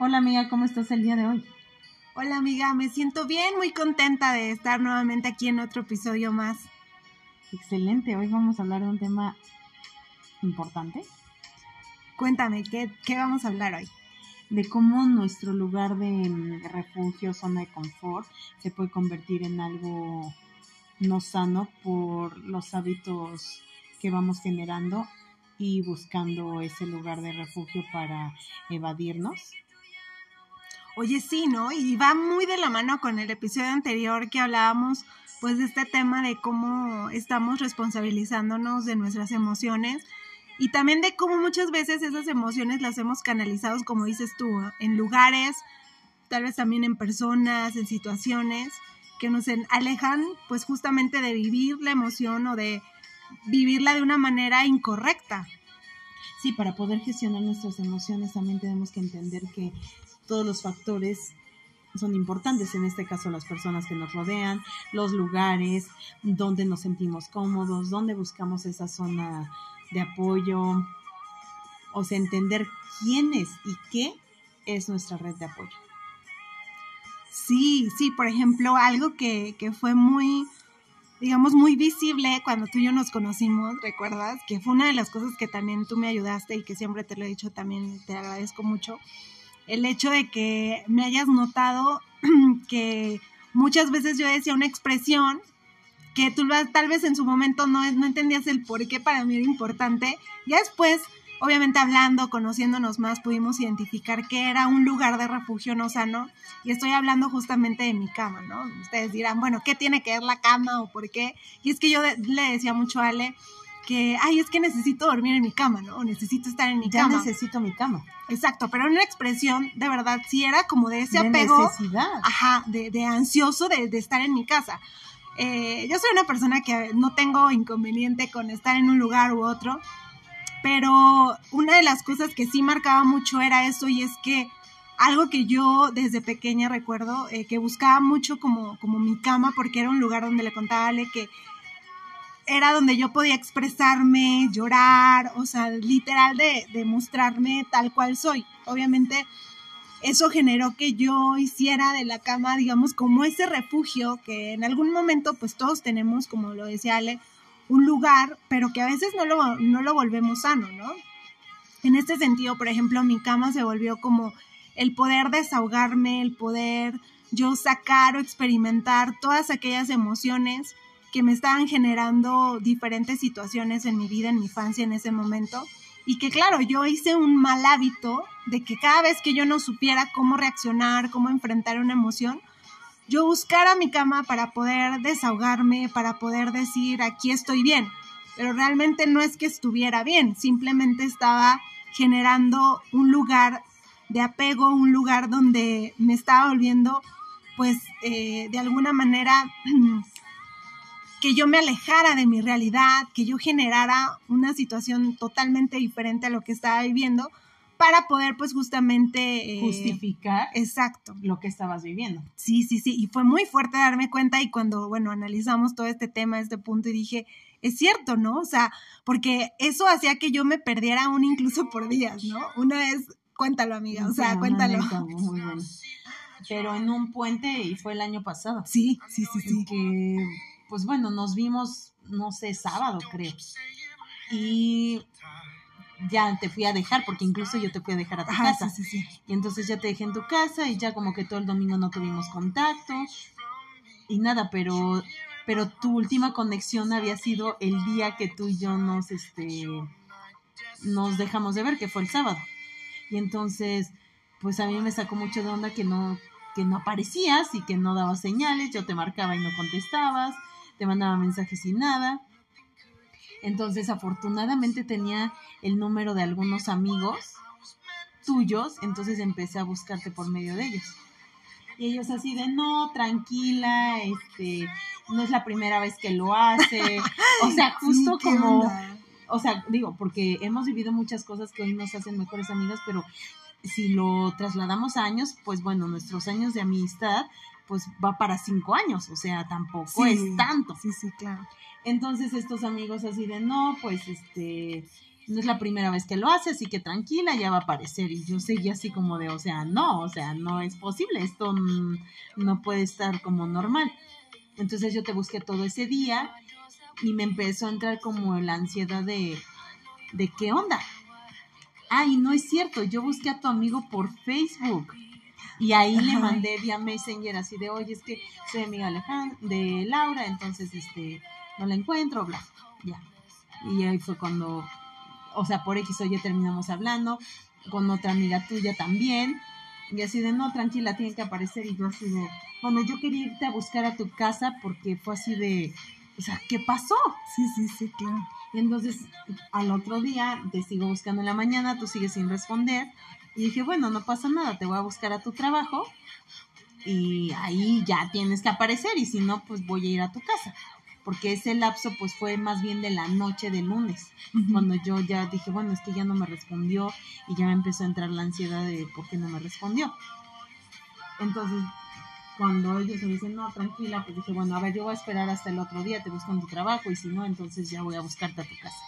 Hola amiga, ¿cómo estás el día de hoy? Hola amiga, me siento bien, muy contenta de estar nuevamente aquí en otro episodio más. Excelente, hoy vamos a hablar de un tema importante. Cuéntame, ¿qué, qué vamos a hablar hoy? De cómo nuestro lugar de mm, refugio, zona de confort, se puede convertir en algo no sano por los hábitos que vamos generando y buscando ese lugar de refugio para evadirnos. Oye, sí, ¿no? Y va muy de la mano con el episodio anterior que hablábamos pues de este tema de cómo estamos responsabilizándonos de nuestras emociones y también de cómo muchas veces esas emociones las hemos canalizado, como dices tú, en lugares, tal vez también en personas, en situaciones que nos alejan pues justamente de vivir la emoción o de vivirla de una manera incorrecta. Sí, para poder gestionar nuestras emociones también tenemos que entender que todos los factores son importantes, en este caso las personas que nos rodean, los lugares, donde nos sentimos cómodos, donde buscamos esa zona de apoyo, o sea, entender quién es y qué es nuestra red de apoyo. Sí, sí, por ejemplo, algo que, que fue muy, digamos, muy visible cuando tú y yo nos conocimos, ¿recuerdas? Que fue una de las cosas que también tú me ayudaste y que siempre te lo he dicho, también te agradezco mucho. El hecho de que me hayas notado que muchas veces yo decía una expresión que tú tal vez en su momento no, entendías el por qué para mí era importante. Ya después Obviamente hablando, conociéndonos más, pudimos identificar que era un lugar de refugio no sano y estoy hablando justamente de mi cama, ¿no? Ustedes dirán, bueno, ¿qué tiene que ver la cama o por qué? Y es que yo le decía mucho a Ale que, ay, es que necesito dormir en mi cama, ¿no? necesito estar en mi ya cama. necesito mi cama. Exacto, pero una expresión de verdad sí era como de ese apego. necesidad. Ajá, de, de ansioso de, de, estar en mi casa. Eh, yo soy una persona que no tengo inconveniente con estar en un lugar u otro, pero una de las cosas que sí marcaba mucho era eso y es que algo que yo desde pequeña recuerdo, eh, que buscaba mucho como, como mi cama, porque era un lugar donde le contaba a Ale que era donde yo podía expresarme, llorar, o sea, literal de, de mostrarme tal cual soy. Obviamente eso generó que yo hiciera de la cama, digamos, como ese refugio que en algún momento pues todos tenemos, como lo decía Ale, un lugar, pero que a veces no lo, no lo volvemos sano, ¿no? En este sentido, por ejemplo, mi cama se volvió como el poder desahogarme, el poder yo sacar o experimentar todas aquellas emociones que me estaban generando diferentes situaciones en mi vida, en mi infancia en ese momento. Y que claro, yo hice un mal hábito de que cada vez que yo no supiera cómo reaccionar, cómo enfrentar una emoción, yo buscara mi cama para poder desahogarme, para poder decir, aquí estoy bien. Pero realmente no es que estuviera bien, simplemente estaba generando un lugar de apego, un lugar donde me estaba volviendo, pues, eh, de alguna manera, que yo me alejara de mi realidad, que yo generara una situación totalmente diferente a lo que estaba viviendo, para poder pues justamente eh, justificar exacto lo que estabas viviendo. Sí, sí, sí, y fue muy fuerte darme cuenta y cuando, bueno, analizamos todo este tema, este punto y dije, es cierto, ¿no? O sea, porque eso hacía que yo me perdiera aún incluso por días, ¿no? Una vez, cuéntalo amiga, o sea, cuéntalo. Muy bueno. Pero en un puente y fue el año pasado. Sí, sí, sí, sí. Que, pues bueno, nos vimos, no sé, sábado creo. Y ya te fui a dejar, porque incluso yo te fui a dejar a tu casa. Y entonces ya te dejé en tu casa y ya como que todo el domingo no tuvimos contacto y nada, pero pero tu última conexión había sido el día que tú y yo nos este nos dejamos de ver, que fue el sábado. Y entonces, pues a mí me sacó mucho de onda que no que no aparecías y que no dabas señales, yo te marcaba y no contestabas, te mandaba mensajes y nada. Entonces, afortunadamente tenía el número de algunos amigos tuyos, entonces empecé a buscarte por medio de ellos. Y ellos así de, no, tranquila, este, no es la primera vez que lo hace. O sea, justo como, o sea, digo, porque hemos vivido muchas cosas que hoy nos hacen mejores amigas, pero si lo trasladamos a años, pues bueno, nuestros años de amistad, pues va para cinco años, o sea, tampoco es tanto. Sí, sí, claro. Entonces estos amigos así de, no, pues este, no es la primera vez que lo hace, así que tranquila, ya va a aparecer. Y yo seguí así como de, o sea, no, o sea, no es posible, esto no puede estar como normal. Entonces yo te busqué todo ese día y me empezó a entrar como la ansiedad de, de qué onda. Ay, no es cierto, yo busqué a tu amigo por Facebook. Y ahí le mandé vía Messenger así de, oye, es que soy amiga Alejandra, de Laura, entonces este no la encuentro, bla, ya. Y ahí fue cuando o sea, por X o Y terminamos hablando, con otra amiga tuya también, y así de, no, tranquila, tiene que aparecer, y yo así de, bueno, yo quería irte a buscar a tu casa porque fue así de, o sea, ¿qué pasó? Sí, sí, sí, claro. Y entonces, al otro día, te sigo buscando en la mañana, tú sigues sin responder, y dije, bueno, no pasa nada, te voy a buscar a tu trabajo, y ahí ya tienes que aparecer, y si no, pues voy a ir a tu casa porque ese lapso pues fue más bien de la noche de lunes, cuando yo ya dije, bueno, es que ya no me respondió y ya me empezó a entrar la ansiedad de por qué no me respondió. Entonces, cuando ellos me dicen, no, tranquila, pues dije, bueno, a ver, yo voy a esperar hasta el otro día, te busco en tu trabajo y si no, entonces ya voy a buscarte a tu casa.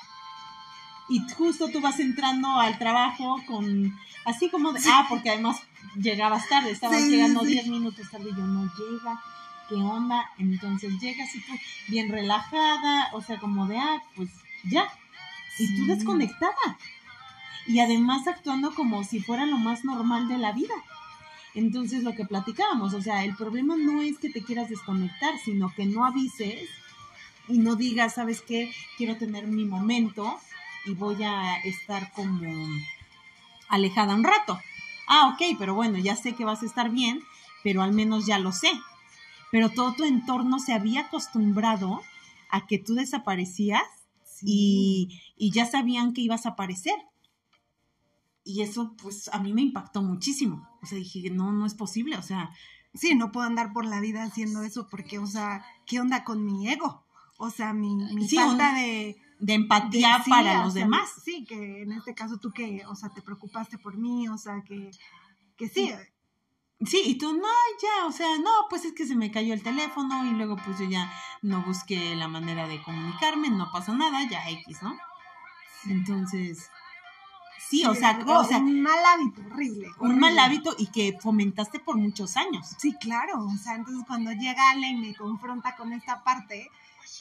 Y justo tú vas entrando al trabajo con, así como de, ah, porque además llegabas tarde, estabas llegando 10 minutos tarde y yo no llega qué onda, entonces llegas y tú bien relajada, o sea, como de, ah, pues ya, y tú desconectada. Y además actuando como si fuera lo más normal de la vida. Entonces, lo que platicábamos, o sea, el problema no es que te quieras desconectar, sino que no avises y no digas, ¿sabes qué? Quiero tener mi momento y voy a estar como alejada un rato. Ah, ok, pero bueno, ya sé que vas a estar bien, pero al menos ya lo sé pero todo tu entorno se había acostumbrado a que tú desaparecías y, ya sabían que ibas a aparecer. Y eso, pues, a mí me impactó muchísimo. O sea, dije, no, no es posible, o sea... Sí, no puedo andar por la vida haciendo eso porque, o sea, ¿qué onda con mi ego? O sea, mi, mi falta de... De empatía para los demás. Sí, que en este caso tú que, o sea, te preocupaste por mí, o sea, que, que sí, Sí, y tú, no, ya, o sea, no, pues es que se me cayó el teléfono y luego pues yo ya no busqué la manera de comunicarme, no pasó nada, ya X, ¿no? Entonces, sí, o sea, o sea, un mal hábito horrible, Un mal hábito y que fomentaste por muchos años. Sí, claro, o sea, entonces cuando llega Ale y me confronta con esta parte,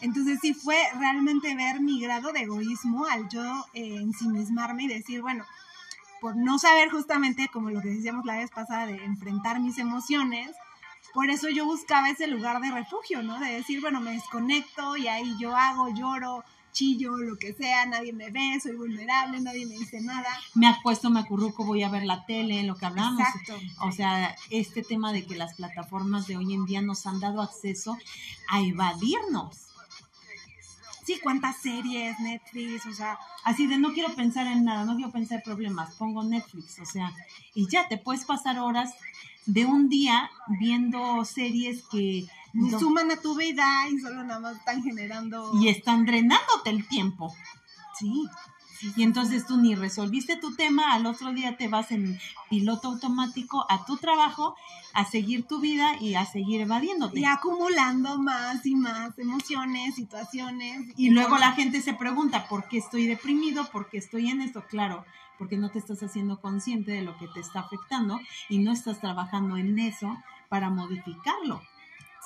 entonces sí fue realmente ver mi grado de egoísmo al yo eh, ensimismarme y decir, bueno, por no saber justamente, como lo que decíamos la vez pasada, de enfrentar mis emociones, por eso yo buscaba ese lugar de refugio, ¿no? De decir, bueno, me desconecto y ahí yo hago, lloro, chillo, lo que sea, nadie me ve, soy vulnerable, nadie me dice nada. Me acuesto, me acurruco, voy a ver la tele, lo que hablamos. Exacto. O sea, este tema de que las plataformas de hoy en día nos han dado acceso a evadirnos sí, cuántas series, Netflix, o sea, así de no quiero pensar en nada, no quiero pensar en problemas, pongo Netflix, o sea, y ya te puedes pasar horas de un día viendo series que ni suman a tu vida y solo nada más están generando y están drenándote el tiempo. Sí. Y entonces tú ni resolviste tu tema, al otro día te vas en piloto automático a tu trabajo, a seguir tu vida y a seguir evadiéndote. Y acumulando más y más emociones, situaciones. Y, luego la gente se pregunta, ¿por qué estoy deprimido? ¿Por qué estoy en esto? Claro, porque no te estás haciendo consciente de lo que te está afectando y no estás trabajando en eso para modificarlo.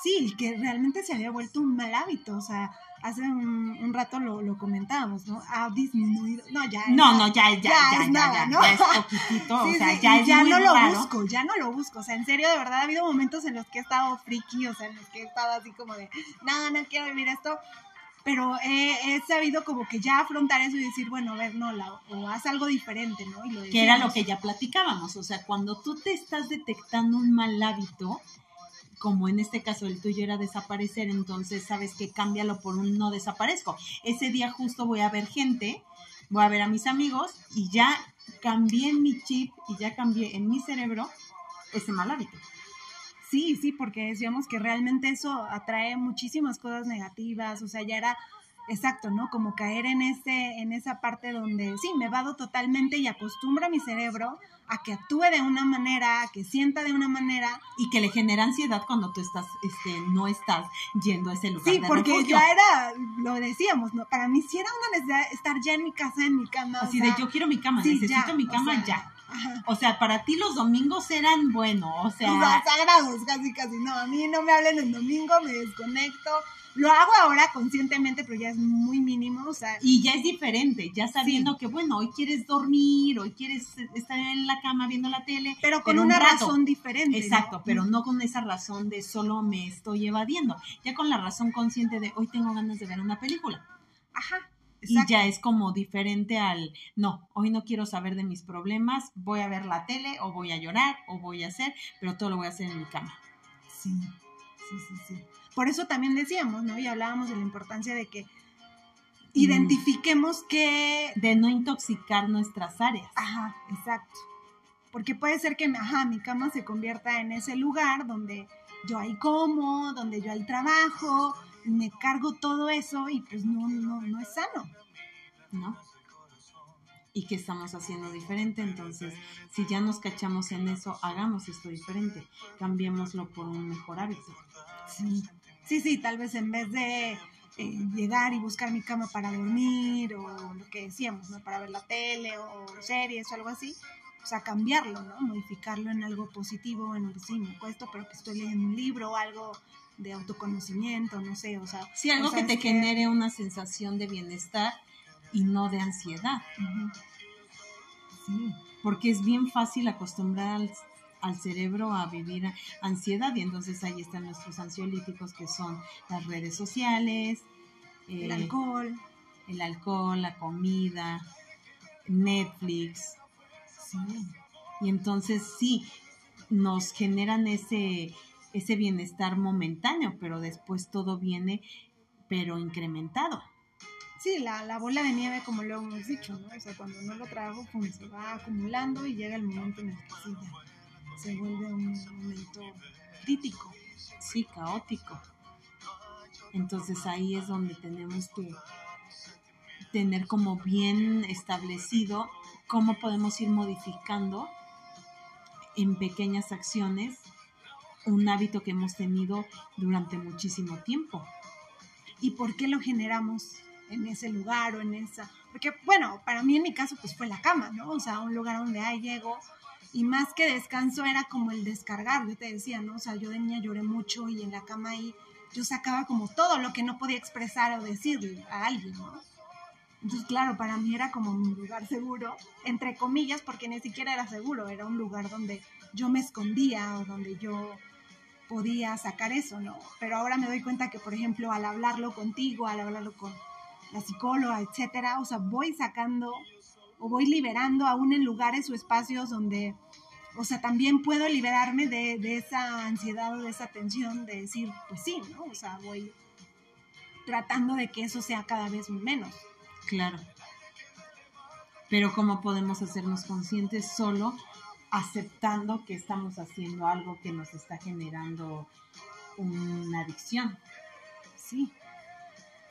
Sí, que realmente se había vuelto un mal hábito, o sea, hace un, rato lo, lo, comentábamos, ¿no? Ha disminuido. No, ya. No, no, ya, ya, ya, ya, ya, ¿no? ya, es poquitito, o sea, ya es Ya no lo busco, ya no lo busco. O sea, en serio, de verdad, ha habido momentos en los que he estado friki, o sea, en los que he estado así como de, no, no quiero vivir esto. Pero he, he sabido como que ya afrontar eso y decir, bueno, a ver, no, la, o haz algo diferente, ¿no? Y lo que era lo que ya platicábamos, o sea, cuando tú te estás detectando un mal hábito, como en este caso el tuyo era desaparecer, entonces sabes que cámbialo por un no desaparezco. Ese día justo voy a ver gente, voy a ver a mis amigos y ya cambié en mi chip y ya cambié en mi cerebro ese mal hábito. Sí, sí, porque decíamos que realmente eso atrae muchísimas cosas negativas, o sea, ya era exacto, ¿no? Como caer en ese, en esa parte donde sí, me vado totalmente y acostumbro a mi cerebro a que actúe de una manera, a que sienta de una manera. Y que le genera ansiedad cuando tú estás, este, no estás yendo a ese lugar. Sí, porque ya era, lo decíamos, ¿no? Para mí sí era una necesidad estar ya en mi casa, en mi cama. Así de yo quiero mi cama, necesito mi cama ya. O sea, para ti los domingos eran, bueno, o sea... O sea, sagrados, casi, casi. No, a mí no me hablen el domingo, me desconecto lo hago ahora conscientemente, pero ya es muy mínimo, o sea. Y ya es diferente, ya sabiendo que, bueno, hoy quieres dormir, hoy quieres estar en la cama viendo la tele. Pero con una razón diferente. Exacto, pero no con esa razón de solo me estoy evadiendo. Ya con la razón consciente de hoy tengo ganas de ver una película. Ajá. Y ya es como diferente al, no, hoy no quiero saber de mis problemas, voy a ver la tele o voy a llorar o voy a hacer, pero todo lo voy a hacer en mi cama. Sí, sí, sí, sí. Por eso también decíamos, ¿no? Y hablábamos de la importancia de que identifiquemos que... De no intoxicar nuestras áreas. Ajá, exacto. Porque puede ser que, ajá, mi cama se convierta en ese lugar donde yo ahí como, donde yo ahí trabajo, me cargo todo eso y pues no, no, no es sano. ¿No? y qué estamos haciendo diferente. Entonces, si ya nos cachamos en eso, hagamos esto diferente, cambiémoslo por un mejor hábito. Sí. Sí, sí, tal vez en vez de eh, llegar y buscar mi cama para dormir o lo que decíamos, ¿no? Para ver la tele o series o algo así, o sea, cambiarlo, ¿no? Modificarlo en algo positivo, en sí, me cuesto, pero que estoy leyendo un libro o algo de autoconocimiento, no sé, o sea. Sí, algo que te genere una sensación de bienestar y no de ansiedad. Sí, porque es bien fácil acostumbrar al cerebro a vivir ansiedad y entonces ahí están nuestros ansiolíticos que son las redes sociales, el eh, alcohol, el alcohol, la comida, Netflix. Sí. Y entonces sí, nos generan ese, ese bienestar momentáneo, pero después todo viene, pero incrementado. Sí, la, la, bola de nieve, como lo hemos dicho, ¿no? O sea, cuando no lo trabajo, pues se va acumulando y llega el momento en el que sí, ya se vuelve un momento crítico. Sí, caótico. Entonces ahí es donde tenemos que tener como bien establecido cómo podemos ir modificando en pequeñas acciones un hábito que hemos tenido durante muchísimo tiempo. ¿Y por qué lo generamos en ese lugar o en esa? Porque, bueno, para mí en mi caso pues fue la cama, ¿no? O sea, un lugar donde ahí llego, y más que descanso era como el descargar, yo te decía, ¿no? O sea, yo de niña lloré mucho y en la cama ahí yo sacaba como todo lo que no podía expresar o decirle a alguien, ¿no? Entonces, claro, para mí era como un lugar seguro, entre comillas, porque ni siquiera era seguro, era un lugar donde yo me escondía o donde yo podía sacar eso, ¿no? Pero ahora me doy cuenta que, por ejemplo, al hablarlo contigo, al hablarlo con la psicóloga, etcétera, o sea, voy sacando o voy liberando aún en lugares o espacios donde, o sea, también puedo liberarme de, de esa ansiedad o de esa tensión de decir, pues sí, ¿no? O sea, voy tratando de que eso sea cada vez menos. Claro. Pero ¿cómo podemos hacernos conscientes solo aceptando que estamos haciendo algo que nos está generando una adicción? Sí.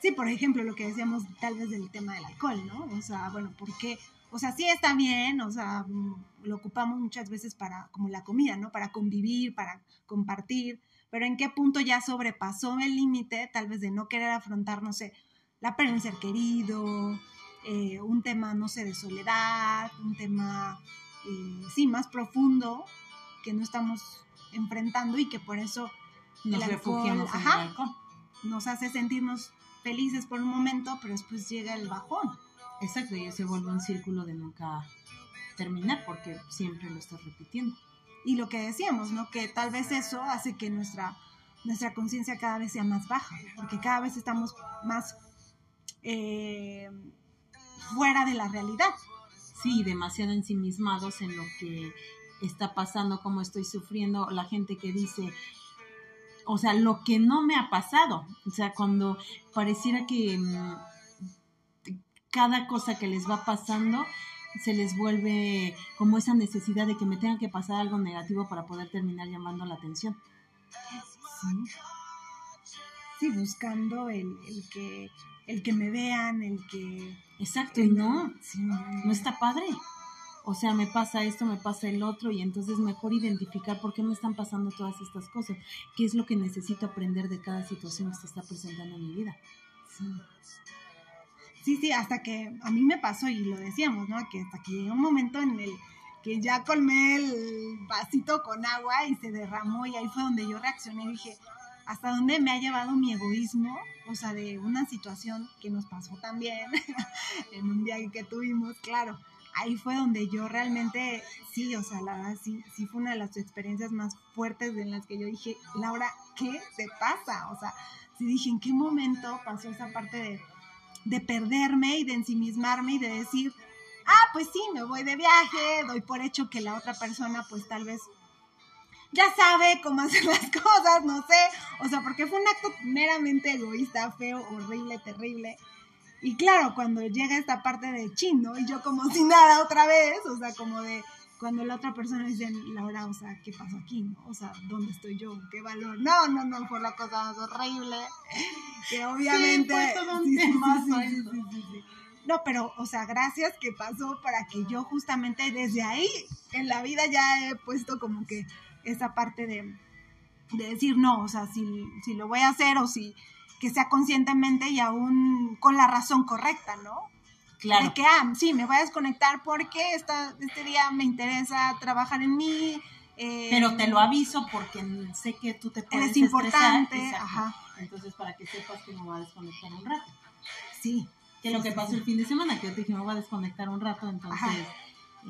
Sí, por ejemplo, lo que decíamos tal vez del tema del alcohol, ¿no? O sea, bueno, ¿por qué o sea, sí está bien, o sea, mm, lo ocupamos muchas veces para, como la comida, ¿no? Para convivir, para compartir, pero en qué punto ya sobrepasó el límite, tal vez de no querer afrontar, no sé, la pérdida de ser querido, eh, un tema, no sé, de soledad, un tema, eh, sí, más profundo que no estamos enfrentando y que por eso nos refugiamos en el alcohol. nos hace sentirnos felices por un momento, pero después llega el bajón. Exacto, y se vuelve un círculo de nunca terminar porque siempre lo estás repitiendo. Y lo que decíamos, ¿no? Que tal vez eso hace que nuestra, nuestra conciencia cada vez sea más baja, porque cada vez estamos más eh, fuera de la realidad. Sí, demasiado ensimismados en lo que está pasando, cómo estoy sufriendo, la gente que dice, o sea, lo que no me ha pasado, o sea, cuando pareciera que mm, cada cosa que les va pasando se les vuelve como esa necesidad de que me tenga que pasar algo negativo para poder terminar llamando la atención. Sí, buscando el, que el que me vean, el que... Exacto, y no, no está padre. O sea, me pasa esto, me pasa el otro, y entonces mejor identificar por qué me están pasando todas estas cosas, qué es lo que necesito aprender de cada situación que se está presentando en mi vida. Sí. Sí, hasta que a mí me pasó y lo decíamos, ¿no? Que hasta que llegó un momento en el que ya colmé el vasito con agua y se derramó y ahí fue donde yo reaccioné y dije, ¿hasta dónde me ha llevado mi egoísmo? O sea, de una situación que nos pasó también en un día que tuvimos, claro. Ahí fue donde yo realmente, sí, o sea, la verdad, sí, sí fue una de las experiencias más fuertes en las que yo dije, Laura, ¿qué te pasa? O sea, sí dije, ¿en qué momento pasó esa parte de de perderme y de ensimismarme y de decir, ah, pues sí, me voy de viaje, doy por hecho que la otra persona pues tal vez ya sabe cómo hacer las cosas, no sé, o sea, porque fue un acto meramente egoísta, feo, horrible, terrible. Y claro, cuando llega esta parte de chino y yo como si nada otra vez, o sea, como de cuando la otra persona dice, Laura, o sea, ¿qué pasó aquí? O sea, ¿dónde estoy yo? ¿Qué valor? No, no, no, fue la cosa más horrible. Que obviamente... no, pero, o sea, gracias que pasó para que yo justamente desde ahí en la vida ya he puesto como que esa parte de, de decir, no, o sea, si, si lo voy a hacer o si que sea conscientemente y aún con la razón correcta, ¿no? Claro. De que, ah, sí, me voy a desconectar porque esta, este día me interesa trabajar en mí. Eh, Pero te lo aviso porque sé que tú te puedes Es importante, ajá. Entonces, para que sepas que me voy a desconectar un rato. Sí. Que lo que pasó el fin de semana, que yo te dije, me voy a desconectar un rato, entonces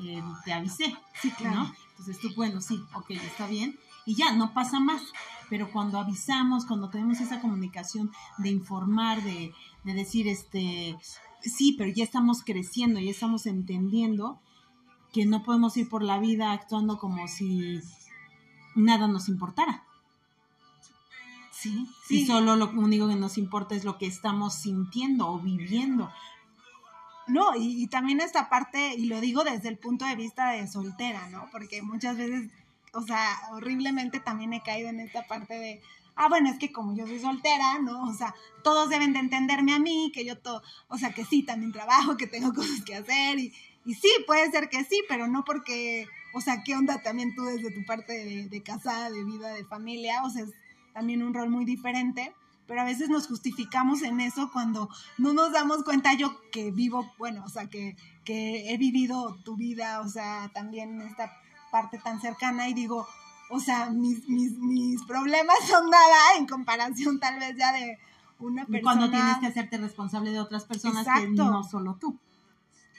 eh, te avisé. Sí, claro. Entonces tú, bueno, sí, ok, está bien. Y ya, no pasa más. Pero cuando avisamos, cuando tenemos esa comunicación de informar, de, de decir, este, sí, pero ya estamos creciendo, ya estamos entendiendo que no podemos ir por la vida actuando como si nada nos importara. Sí, sí. Y solo lo único que nos importa es lo que estamos sintiendo o viviendo. No, y, y, también esta parte, y lo digo desde el punto de vista de soltera, ¿no? Porque muchas veces, o sea, horriblemente también he caído en esta parte de, ah, bueno, es que como yo soy soltera, ¿no? O sea, todos deben de entenderme a mí, que yo todo, o sea, que sí, también trabajo, que tengo cosas que hacer y, y sí, puede ser que sí, pero no porque, o sea, ¿qué onda también tú desde tu parte de, de casada, de vida, de familia? O sea, es también un rol muy diferente pero a veces nos justificamos en eso cuando no nos damos cuenta yo que vivo, bueno, o sea, que, que he vivido tu vida, o sea, también esta parte tan cercana y digo, o sea, mis, mis, mis problemas son nada en comparación tal vez ya de una persona. Cuando tienes que hacerte responsable de otras personas que no solo tú.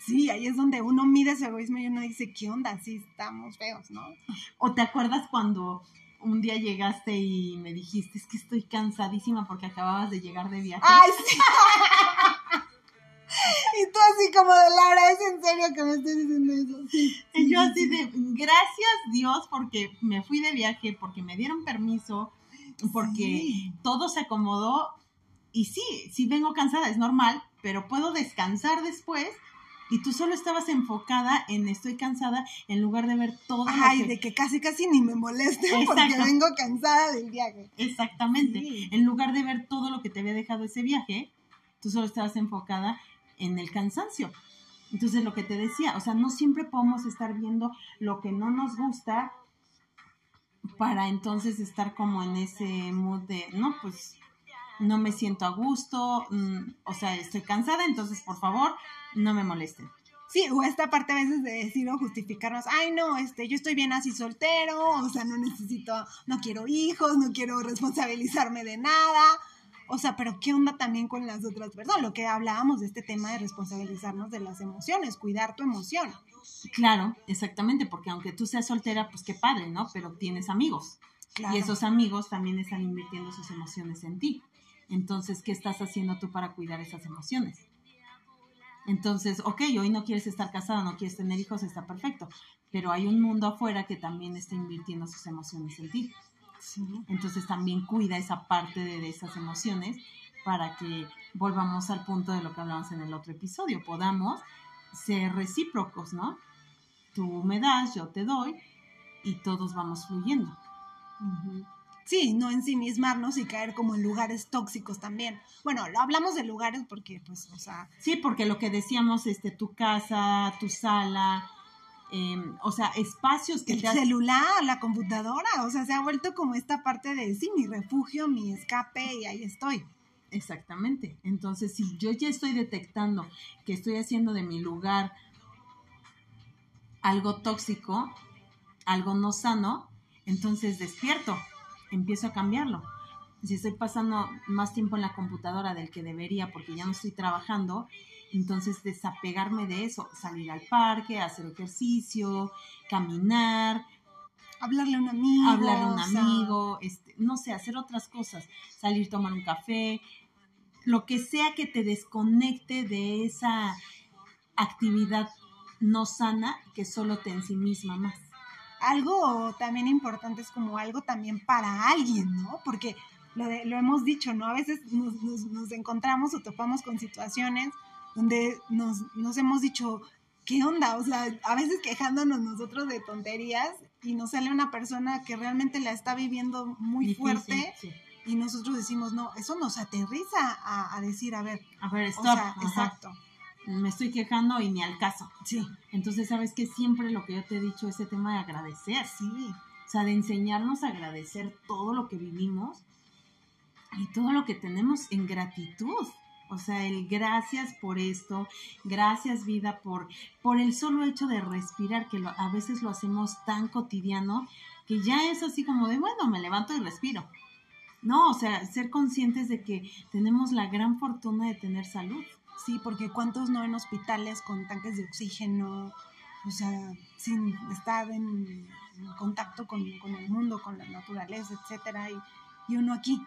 Sí, ahí es donde uno mide ese egoísmo y uno dice, ¿qué onda? Sí, estamos feos, ¿no? ¿O te acuerdas cuando un día llegaste y me dijiste, es que estoy cansadísima porque acababas de llegar de viaje? ¡Ay, sí! Y tú así como de Laura, ¿es en serio que me estás diciendo eso? y yo así de, gracias Dios porque me fui de viaje, porque me dieron permiso, porque todo se acomodó. Y sí, sí vengo cansada, es normal, pero puedo descansar después y tú solo estabas enfocada en estoy cansada en lugar de ver todo. Ay, de que casi casi ni me moleste porque vengo cansada del viaje. Exactamente. En lugar de ver todo lo que te había dejado ese viaje, tú solo estabas enfocada en el cansancio. Entonces, lo que te decía, o sea, no siempre podemos estar viendo lo que no nos gusta para entonces estar como en ese mood de, no, pues no me siento a gusto, mm, o sea, estoy cansada, entonces por favor, no me molesten. Sí, o esta parte a veces de decir o justificarnos, ay no, este, yo estoy bien así soltero, o sea, no necesito, no quiero hijos, no quiero responsabilizarme de nada, o sea, pero ¿qué onda también con las otras personas? Lo que hablábamos de este tema de responsabilizarnos de las emociones, cuidar tu emoción. Claro, exactamente, porque aunque tú seas soltera, pues qué padre, ¿no? Pero tienes amigos. Y esos amigos también están invirtiendo sus emociones en ti. Entonces, ¿qué estás haciendo tú para cuidar esas emociones? Entonces, ok, hoy no quieres estar casada, no quieres tener hijos, está perfecto. Pero hay un mundo afuera que también está invirtiendo sus emociones en ti. Entonces también cuida esa parte de, esas emociones para que volvamos al punto de lo que hablamos en el otro episodio, podamos ser recíprocos, ¿no? Tú me das, yo te doy y todos vamos fluyendo. sí, no ensimismarnos y caer como en lugares tóxicos también. Bueno, lo hablamos de lugares porque, pues, o sea... Sí, porque lo que decíamos, este, tu casa, tu sala, em, o sea, espacios que el celular, la computadora, o sea, se ha vuelto como esta parte de, sí, mi refugio, mi escape y ahí estoy. Exactamente. Entonces, si yo ya estoy detectando que estoy haciendo de mi lugar algo tóxico, algo no sano, entonces despierto empiezo a cambiarlo. Si estoy pasando más tiempo en la computadora del que debería porque ya no estoy trabajando, entonces desapegarme de eso, salir al parque, hacer ejercicio, caminar, hablarle a un amigo, hablarle a un amigo, este, no sé, hacer otras cosas, salir a tomar un café, lo que sea que te desconecte de esa actividad no sana que solo te ensimisma más algo también importante es como algo también para alguien, ¿no? Porque lo, lo hemos dicho, ¿no? A veces nos, encontramos o topamos con situaciones donde nos, nos hemos dicho, ¿qué onda? O sea, a veces quejándonos nosotros de tonterías y nos sale una persona que realmente la está viviendo muy fuerte. Y nosotros decimos, no, eso nos aterriza a, decir, a ver, a ver, stop. exacto me estoy quejando y ni al caso. Sí. Entonces, ¿sabes que Siempre lo que yo te he dicho, ese tema de agradecer. Sí. O sea, de enseñarnos a agradecer todo lo que vivimos y todo lo que tenemos en gratitud. O sea, el gracias por esto, gracias vida por, por el solo hecho de respirar, que a veces lo hacemos tan cotidiano que ya es así como de, bueno, me levanto y respiro. No, o sea, ser conscientes de que tenemos la gran fortuna de tener salud. Sí, porque cuántos no en hospitales con tanques de oxígeno, o sea, sin estar en, contacto con, el mundo, con la naturaleza, etcétera, y, uno aquí.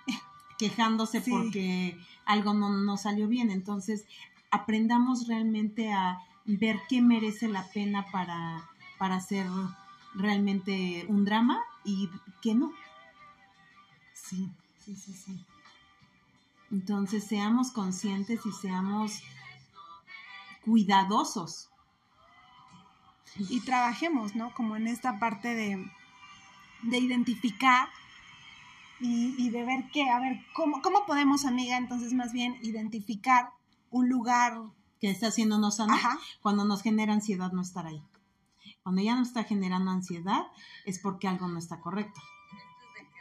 Quejándose porque algo no, no salió bien. Entonces, aprendamos realmente a ver qué merece la pena para, para hacer realmente un drama y qué no. Sí, sí, sí, sí. Entonces seamos conscientes y seamos cuidadosos. Y trabajemos, ¿no? Como en esta parte de, de identificar y, de ver qué, a ver, ¿cómo, ¿cómo podemos, amiga, entonces más bien identificar un lugar que está haciéndonos sano cuando nos genera ansiedad no estar ahí. Cuando ya no está generando ansiedad es porque algo no está correcto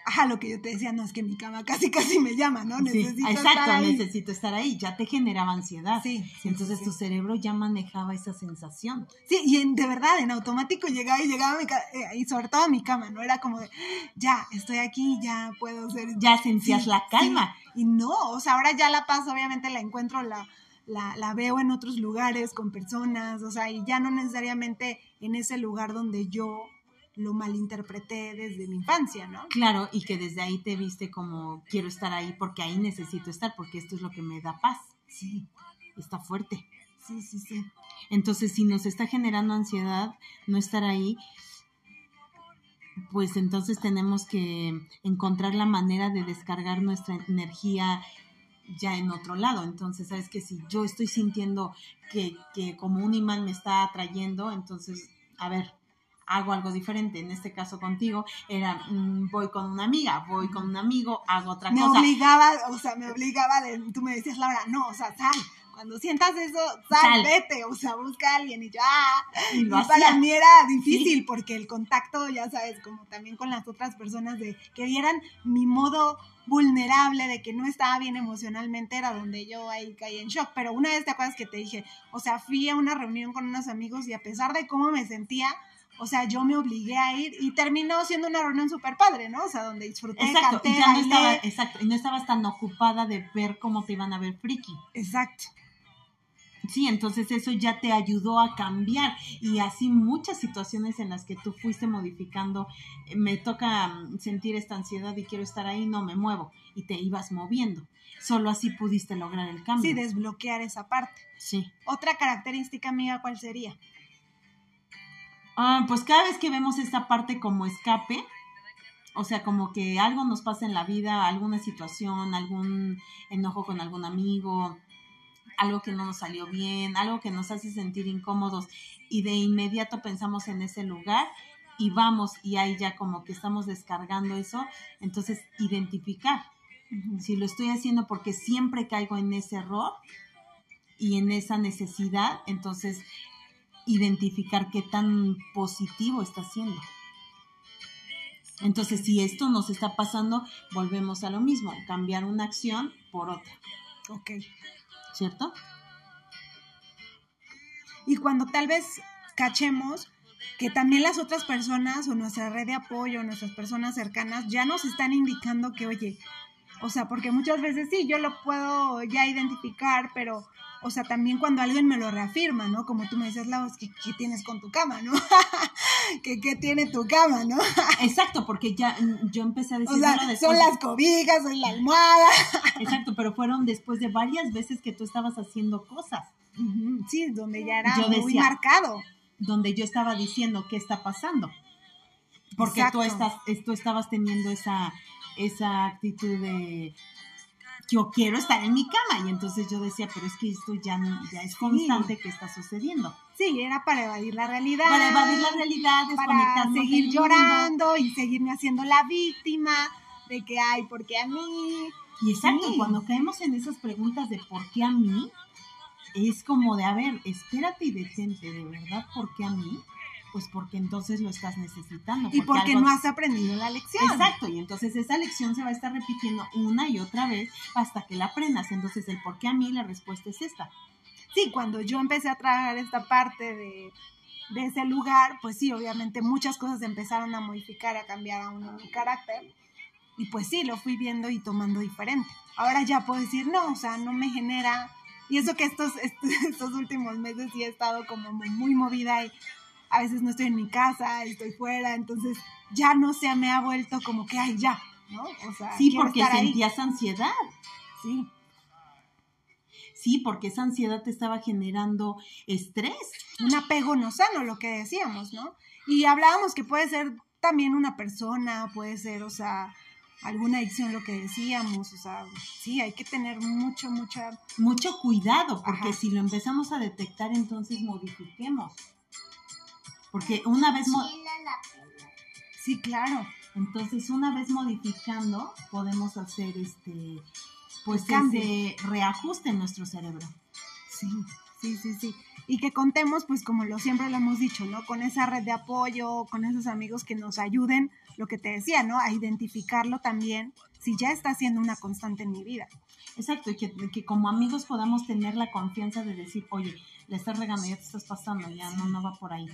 ajá, lo que yo te decía, no es que mi cama casi casi me llama, ¿no? Necesito exacto, necesito estar ahí, ya te generaba ansiedad. Sí. entonces tu cerebro ya manejaba esa sensación. Sí, y en, de verdad, en automático llegaba y llegaba a mi eh, y sobre todo a mi cama, ¿no? Era como de, ya, estoy aquí, ya puedo ser. Ya sentías la calma. Y no, o sea, ahora ya la paso, obviamente la encuentro, la, la, la, veo en otros lugares con personas, o sea, y ya no necesariamente en ese lugar donde yo lo malinterpreté desde mi infancia, ¿no? Claro, y que desde ahí te viste como quiero estar ahí porque ahí necesito estar, porque esto es lo que me da paz. Sí, está fuerte. Sí, sí, sí. Entonces, si nos está generando ansiedad no estar ahí, pues entonces tenemos que encontrar la manera de descargar nuestra energía ya en otro lado. Entonces, sabes que si yo estoy sintiendo que, que como un imán me está atrayendo, entonces, a ver, hago algo diferente. En este caso contigo era mm, voy con una amiga, voy con un amigo, hago otra cosa. Me obligaba, o sea, me obligaba, de, tú me decías, Laura, no, o sea, sal. Cuando sientas eso, sal, vete, o sea, busca a alguien y yo, ah, y, para mí era difícil porque el contacto, ya sabes, como también con las otras personas, de que vieran mi modo vulnerable, de que no estaba bien emocionalmente, era donde yo ahí caí en shock. Pero una vez te acuerdas que te dije, o sea, fui a una reunión con unos amigos y a pesar de cómo me sentía, o sea, yo me obligué a ir y terminó siendo una reunión súper padre, ¿no? O sea, donde disfruté, exacto, y ya no estaba, exacto, y no estabas tan ocupada de ver cómo te iban a ver friki. Exacto. Sí, entonces eso ya te ayudó a cambiar y así muchas situaciones en las que tú fuiste modificando, eh, me toca mm, sentir esta ansiedad y quiero estar ahí, no me muevo y te ibas moviendo. Solo así pudiste lograr el cambio. Sí, desbloquear esa parte. Sí. Otra característica amiga, ¿cuál sería? Ah, pues cada vez que vemos esta parte como escape, o sea, como que algo nos pasa en la vida, alguna situación, algún enojo con algún amigo, algo que no nos salió bien, algo que nos hace sentir incómodos y de inmediato pensamos en ese lugar, y vamos y ahí ya como que estamos descargando eso, entonces identificar. Si lo estoy haciendo porque siempre caigo en ese error y en esa necesidad, entonces identificar qué tan positivo está siendo. Entonces, si esto nos está pasando, volvemos a lo mismo, cambiar una acción por otra. Ok. ¿Cierto? Y cuando tal vez cachemos que también las otras personas o nuestra red de apoyo, nuestras personas cercanas ya nos están indicando que, oye, o sea, porque muchas veces sí, yo lo puedo ya identificar, pero, o sea, también cuando alguien me lo reafirma, ¿no? Como tú me dices, Lau, ¿qué, ¿qué, tienes con tu cama, no? ¿Qué, ¿Qué, tiene tu cama, no? Exacto, porque ya mm, yo empecé a decir... O sea, son las cobijas, son la almohada. Exacto, pero fueron después de varias veces que tú estabas haciendo cosas. Sí, donde ya era muy marcado. Donde yo estaba diciendo qué está pasando. Porque tú, estás, tú estabas teniendo esa esa actitud de yo quiero estar en mi cama y entonces yo decía, pero es que esto ya, ya es constante que está sucediendo. Sí, era para evadir la realidad. Para evadir la realidad, para seguir llorando y seguirme haciendo la víctima de que, ay, ¿por qué a mí? Y exacto, cuando caemos en esas preguntas de ¿por qué a mí? Es como de, a ver, espérate y detente, ¿de verdad por qué a mí? Pues porque entonces lo estás necesitando. y porque no has aprendido la lección. Exacto, y entonces esa lección se va a estar repitiendo una y otra vez hasta que la aprendas. Entonces, el por qué a mí, la respuesta es esta. Sí, cuando yo empecé a trabajar esta parte de, de ese lugar, pues sí, obviamente muchas cosas empezaron a modificar, a cambiar a uno mi carácter. Y pues sí, lo fui viendo y tomando diferente. Ahora ya puedo decir, no, o sea, no me genera... Y eso que estos, estos, estos últimos meses sí he estado como muy movida y a veces no estoy en mi casa, estoy fuera, entonces ya no se me ha vuelto como que, ay, ya, ¿no? O sea, sí, porque sentías ansiedad. Sí. Sí, porque esa ansiedad te estaba generando estrés. Un apego no sano, lo que decíamos, ¿no? Y hablábamos que puede ser también una persona, puede ser, o sea, alguna adicción, lo que decíamos, o sea, sí, hay que tener mucho, mucha... Mucho cuidado, porque si lo empezamos a detectar, entonces modifiquemos. Porque una vez... Sí, claro. Entonces, una vez modificando, podemos hacer este, pues ese reajuste en nuestro cerebro. Sí, sí, sí, sí. Y que contemos, pues como lo siempre lo hemos dicho, ¿no? Con esa red de apoyo, con esos amigos que nos ayuden, lo que te decía, ¿no? A identificarlo también, si ya está siendo una constante en mi vida. Exacto, y que, que como amigos podamos tener la confianza de decir, oye, le estás regando, ya te estás pasando, ya no, no va por ahí.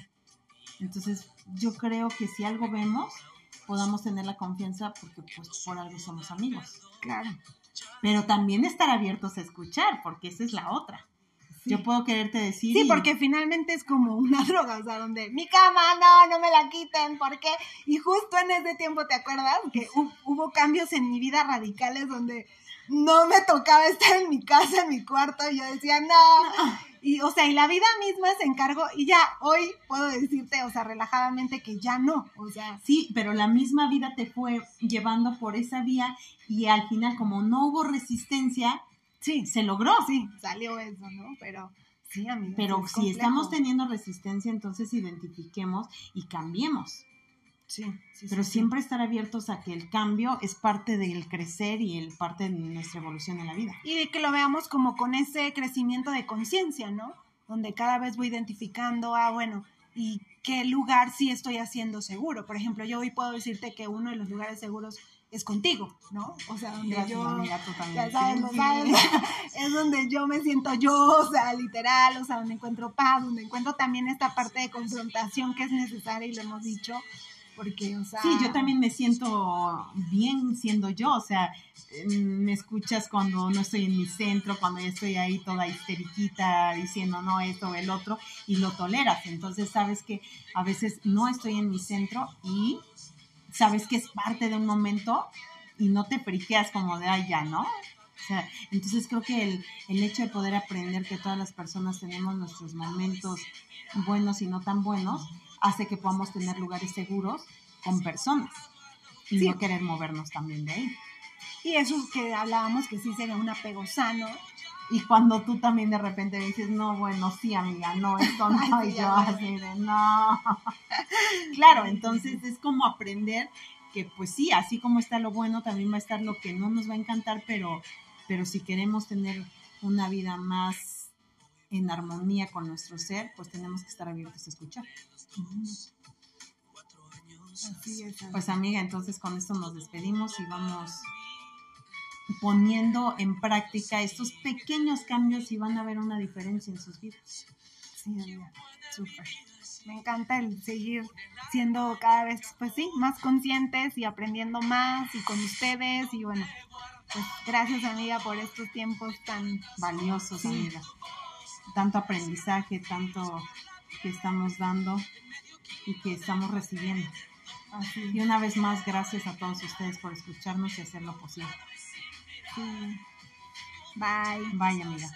Entonces, yo creo que si algo vemos, podamos tener la confianza porque pues por algo somos amigos. Claro. Pero también estar abiertos a escuchar, porque esa es la otra. Yo puedo quererte decir. Sí, porque finalmente es como una droga, o sea, donde mi cama, no, no me la quiten, ¿por qué? Y justo en ese tiempo, ¿te acuerdas? Que hubo cambios en mi vida radicales donde no me tocaba estar en mi casa, en mi cuarto, y yo decía, no. Y, o sea, y la vida misma se encargó, y ya hoy puedo decirte, o sea, relajadamente que ya no, o sea. Sí, pero la misma vida te fue llevando por esa vía, y al final, como no hubo resistencia, sí, se logró. Sí, salió eso, ¿no? Pero. Sí, amigo. Pero si estamos teniendo resistencia, entonces identifiquemos y cambiemos. Sí, pero siempre estar abiertos a que el cambio es parte del crecer y el parte de nuestra evolución en la vida. Y de que lo veamos como con ese crecimiento de conciencia, ¿no? Donde cada vez voy identificando, ah, bueno, y qué lugar sí estoy haciendo seguro. Por ejemplo, yo hoy puedo decirte que uno de los lugares seguros es contigo, ¿no? O sea, donde yo, ya sabes, sabes, es donde yo me siento yo, o sea, literal, o sea, donde encuentro paz, donde encuentro también esta parte de confrontación que es necesaria y lo hemos dicho, porque, o sea... Sí, yo también me siento bien siendo yo, o sea, me escuchas cuando no estoy en mi centro, cuando yo estoy ahí toda histeriquita diciendo no esto o el otro y lo toleras, entonces sabes que a veces no estoy en mi centro y sabes que es parte de un momento y no te friqueas como de ya, ¿no? O sea, entonces creo que el, el hecho de poder aprender que todas las personas tenemos nuestros momentos buenos y no tan buenos, hace que podamos tener lugares seguros con personas y no querer movernos también de ahí. Y eso que hablábamos que sí sería un apego sano, Y cuando tú también de repente dices, no, bueno, sí, amiga, no, esto no, y yo así de, no. claro, entonces es como aprender que pues sí, así como está lo bueno, también va a estar lo que no nos va a encantar, pero, pero si queremos tener una vida más en armonía con nuestro ser, pues tenemos que estar abiertos a escuchar. Así es, pues amiga, entonces con esto nos despedimos y vamos poniendo en práctica estos pequeños cambios y van a ver una diferencia en sus vidas. Sí, amiga, súper. Me encanta el seguir siendo cada vez, pues sí, más conscientes y aprendiendo más y con ustedes y bueno, pues gracias amiga por estos tiempos tan valiosos, amiga. Tanto aprendizaje, tanto que estamos dando y que estamos recibiendo. Y una vez más, gracias a todos ustedes por escucharnos y hacer lo posible. Bye. Bye, amiga.